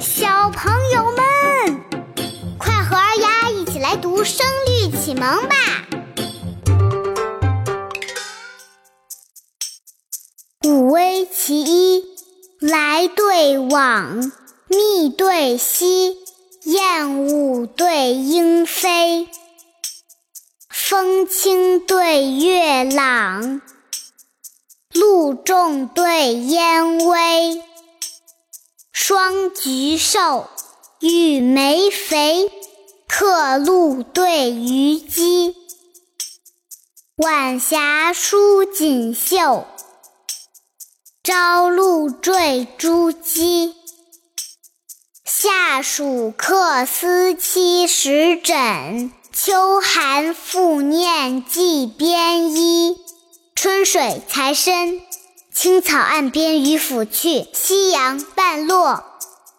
小朋友们，快和二丫一起来读《声律启蒙》吧！五危其一，来对往，密对稀，燕舞对莺飞，风清对月朗，露重对烟微。双菊瘦，雨梅肥，客路对渔矶。晚霞舒锦绣，朝露缀珠玑。夏暑客思七十枕，秋寒复念寄边衣。春水才深。青草岸边渔父去，夕阳半落，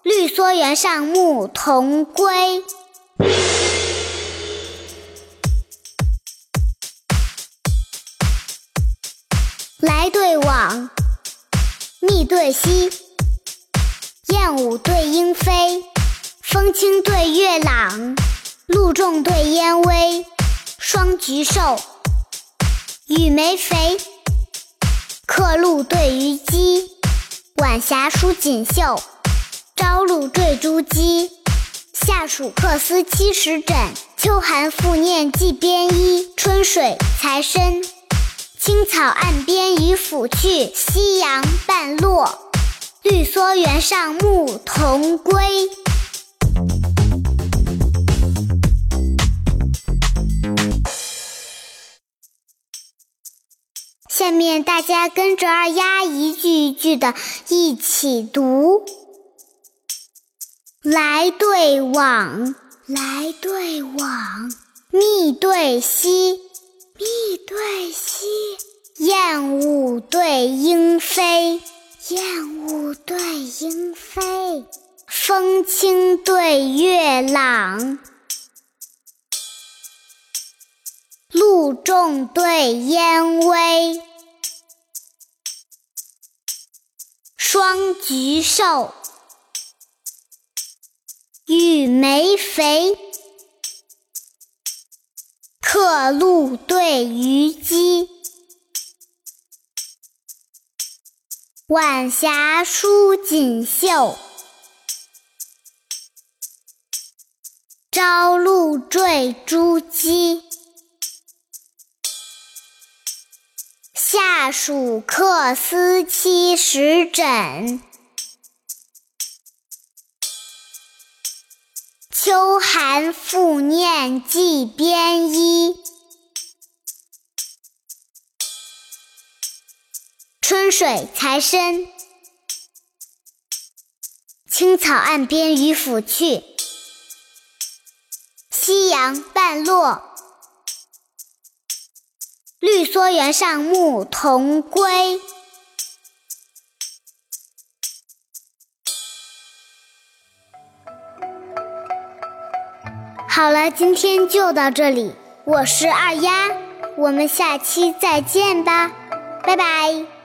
绿蓑原上牧童归。来对往，密对稀，燕舞对莺飞，风清对月朗，露重对烟微，双菊瘦，雨梅肥。客路对渔矶，晚霞舒锦绣，朝露缀珠玑。夏暑客思七十枕，秋寒复念寄边衣。春水才深，青草岸边渔父去，夕阳半落，绿蓑原上牧童归。下面大家跟着二丫一句一句的一起读：来对往，来对往，密对稀，密对稀，燕舞对莺飞，燕舞对莺飞，风清对月朗，重对烟微。双菊瘦，玉梅肥，客路对渔矶。晚霞舒锦绣，朝露缀珠玑。夏暑客思七十枕，秋寒复念寄边衣。春水才深，青草岸边渔父去，夕阳半落。绿蓑原上牧童归。好了，今天就到这里，我是二丫，我们下期再见吧，拜拜。